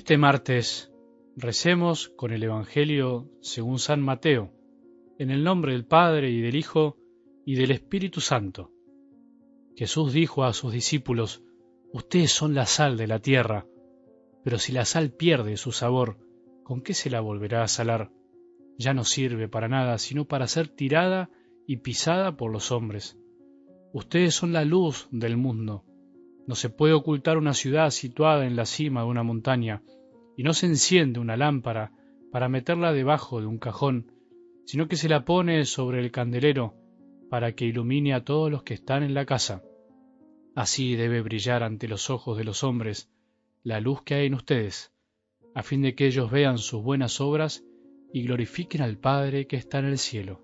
este martes recemos con el Evangelio según San Mateo, en el nombre del Padre y del Hijo y del Espíritu Santo. Jesús dijo a sus discípulos, Ustedes son la sal de la tierra, pero si la sal pierde su sabor, ¿con qué se la volverá a salar? Ya no sirve para nada, sino para ser tirada y pisada por los hombres. Ustedes son la luz del mundo. No se puede ocultar una ciudad situada en la cima de una montaña, y no se enciende una lámpara para meterla debajo de un cajón, sino que se la pone sobre el candelero para que ilumine a todos los que están en la casa. Así debe brillar ante los ojos de los hombres la luz que hay en ustedes, a fin de que ellos vean sus buenas obras y glorifiquen al Padre que está en el cielo.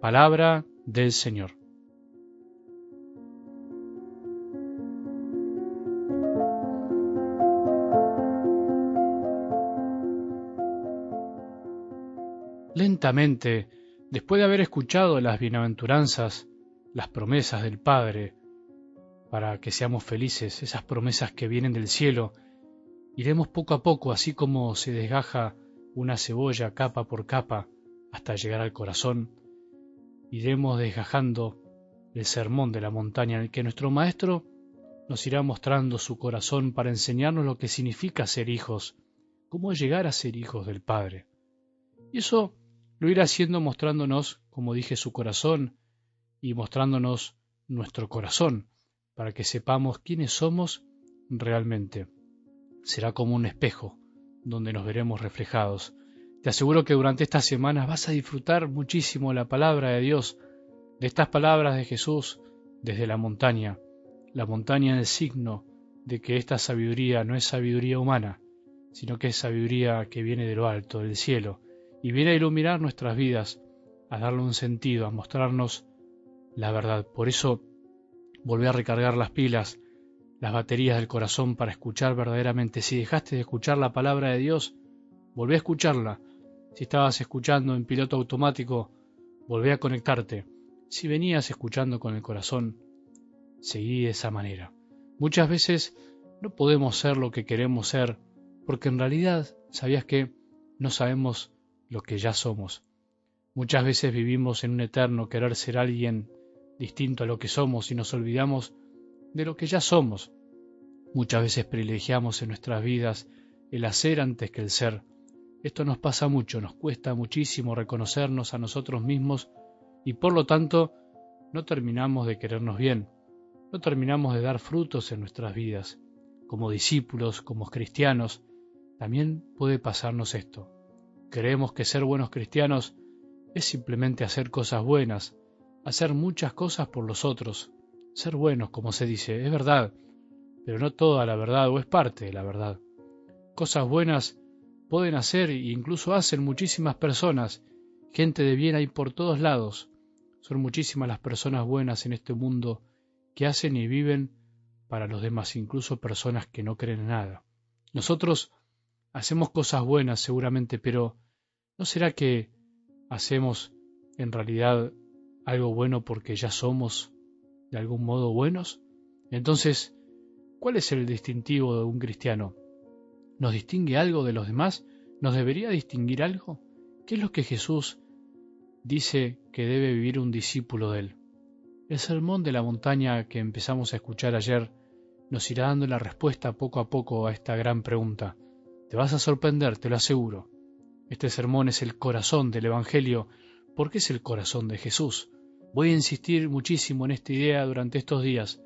Palabra del Señor. Lentamente, después de haber escuchado las bienaventuranzas, las promesas del Padre, para que seamos felices, esas promesas que vienen del cielo, iremos poco a poco, así como se desgaja una cebolla capa por capa hasta llegar al corazón, iremos desgajando el sermón de la montaña en el que nuestro Maestro nos irá mostrando su corazón para enseñarnos lo que significa ser hijos, cómo llegar a ser hijos del Padre. Y eso lo irá haciendo mostrándonos, como dije, su corazón y mostrándonos nuestro corazón, para que sepamos quiénes somos realmente. Será como un espejo donde nos veremos reflejados. Te aseguro que durante estas semanas vas a disfrutar muchísimo la palabra de Dios, de estas palabras de Jesús desde la montaña. La montaña es signo de que esta sabiduría no es sabiduría humana, sino que es sabiduría que viene de lo alto, del cielo, y viene a iluminar nuestras vidas, a darle un sentido, a mostrarnos la verdad. Por eso volví a recargar las pilas, las baterías del corazón para escuchar verdaderamente. Si dejaste de escuchar la palabra de Dios, volví a escucharla. Si estabas escuchando en piloto automático, volví a conectarte. Si venías escuchando con el corazón, seguí de esa manera. Muchas veces no podemos ser lo que queremos ser, porque en realidad, ¿sabías que no sabemos lo que ya somos. Muchas veces vivimos en un eterno querer ser alguien distinto a lo que somos y nos olvidamos de lo que ya somos. Muchas veces privilegiamos en nuestras vidas el hacer antes que el ser. Esto nos pasa mucho, nos cuesta muchísimo reconocernos a nosotros mismos y por lo tanto no terminamos de querernos bien, no terminamos de dar frutos en nuestras vidas. Como discípulos, como cristianos, también puede pasarnos esto. Creemos que ser buenos cristianos es simplemente hacer cosas buenas, hacer muchas cosas por los otros, ser buenos, como se dice, es verdad, pero no toda la verdad o es parte de la verdad. Cosas buenas pueden hacer e incluso hacen muchísimas personas, gente de bien hay por todos lados. Son muchísimas las personas buenas en este mundo que hacen y viven para los demás, incluso personas que no creen en nada. Nosotros Hacemos cosas buenas seguramente, pero ¿no será que hacemos en realidad algo bueno porque ya somos de algún modo buenos? Entonces, ¿cuál es el distintivo de un cristiano? ¿Nos distingue algo de los demás? ¿Nos debería distinguir algo? ¿Qué es lo que Jesús dice que debe vivir un discípulo de él? El sermón de la montaña que empezamos a escuchar ayer nos irá dando la respuesta poco a poco a esta gran pregunta. Te vas a sorprender, te lo aseguro. Este sermón es el corazón del Evangelio porque es el corazón de Jesús. Voy a insistir muchísimo en esta idea durante estos días.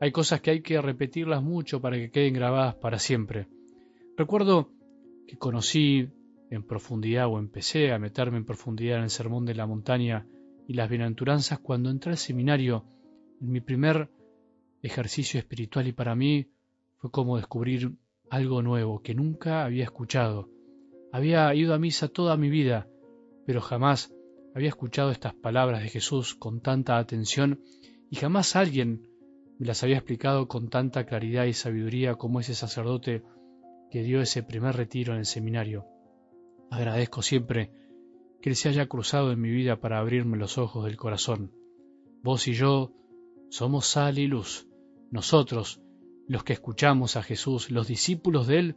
Hay cosas que hay que repetirlas mucho para que queden grabadas para siempre. Recuerdo que conocí en profundidad o empecé a meterme en profundidad en el sermón de la montaña y las bienaventuranzas cuando entré al seminario en mi primer ejercicio espiritual y para mí fue como descubrir algo nuevo que nunca había escuchado. Había ido a misa toda mi vida, pero jamás había escuchado estas palabras de Jesús con tanta atención y jamás alguien me las había explicado con tanta claridad y sabiduría como ese sacerdote que dio ese primer retiro en el seminario. Agradezco siempre que Él se haya cruzado en mi vida para abrirme los ojos del corazón. Vos y yo somos sal y luz. Nosotros los que escuchamos a Jesús, los discípulos de Él,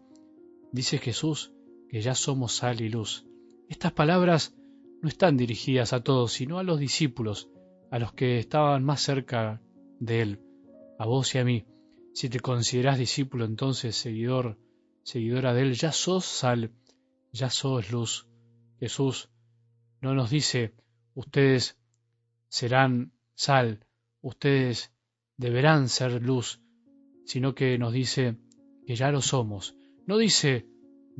Dice Jesús que ya somos sal y luz. Estas palabras no están dirigidas a todos, sino a los discípulos, a los que estaban más cerca de Él, a vos y a mí. Si te considerás discípulo, entonces seguidor, seguidora de Él, ya sos sal, ya sos luz. Jesús no nos dice, ustedes serán sal, ustedes deberán ser luz, sino que nos dice que ya lo somos. No dice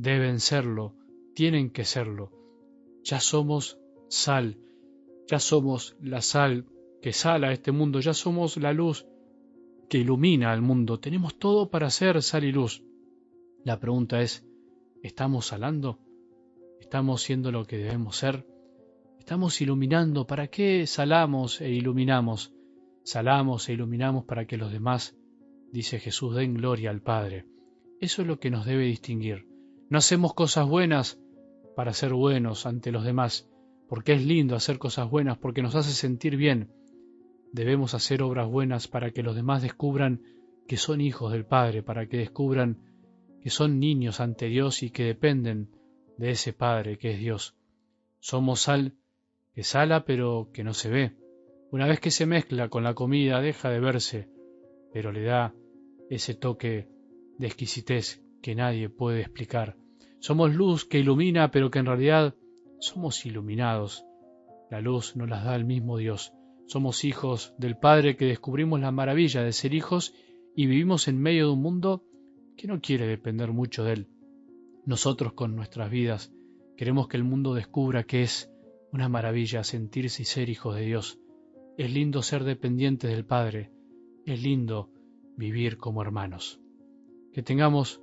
deben serlo, tienen que serlo. Ya somos sal, ya somos la sal que sala a este mundo, ya somos la luz que ilumina al mundo. Tenemos todo para ser sal y luz. La pregunta es, ¿estamos salando? ¿Estamos siendo lo que debemos ser? ¿Estamos iluminando? ¿Para qué salamos e iluminamos? Salamos e iluminamos para que los demás, dice Jesús, den gloria al Padre. Eso es lo que nos debe distinguir. No hacemos cosas buenas para ser buenos ante los demás, porque es lindo hacer cosas buenas, porque nos hace sentir bien. Debemos hacer obras buenas para que los demás descubran que son hijos del Padre, para que descubran que son niños ante Dios y que dependen de ese Padre que es Dios. Somos sal que sala pero que no se ve. Una vez que se mezcla con la comida deja de verse, pero le da ese toque de exquisitez que nadie puede explicar. Somos luz que ilumina, pero que en realidad somos iluminados. La luz nos la da el mismo Dios. Somos hijos del Padre que descubrimos la maravilla de ser hijos y vivimos en medio de un mundo que no quiere depender mucho de Él. Nosotros con nuestras vidas queremos que el mundo descubra que es una maravilla sentirse y ser hijos de Dios. Es lindo ser dependientes del Padre. Es lindo vivir como hermanos. Que tengamos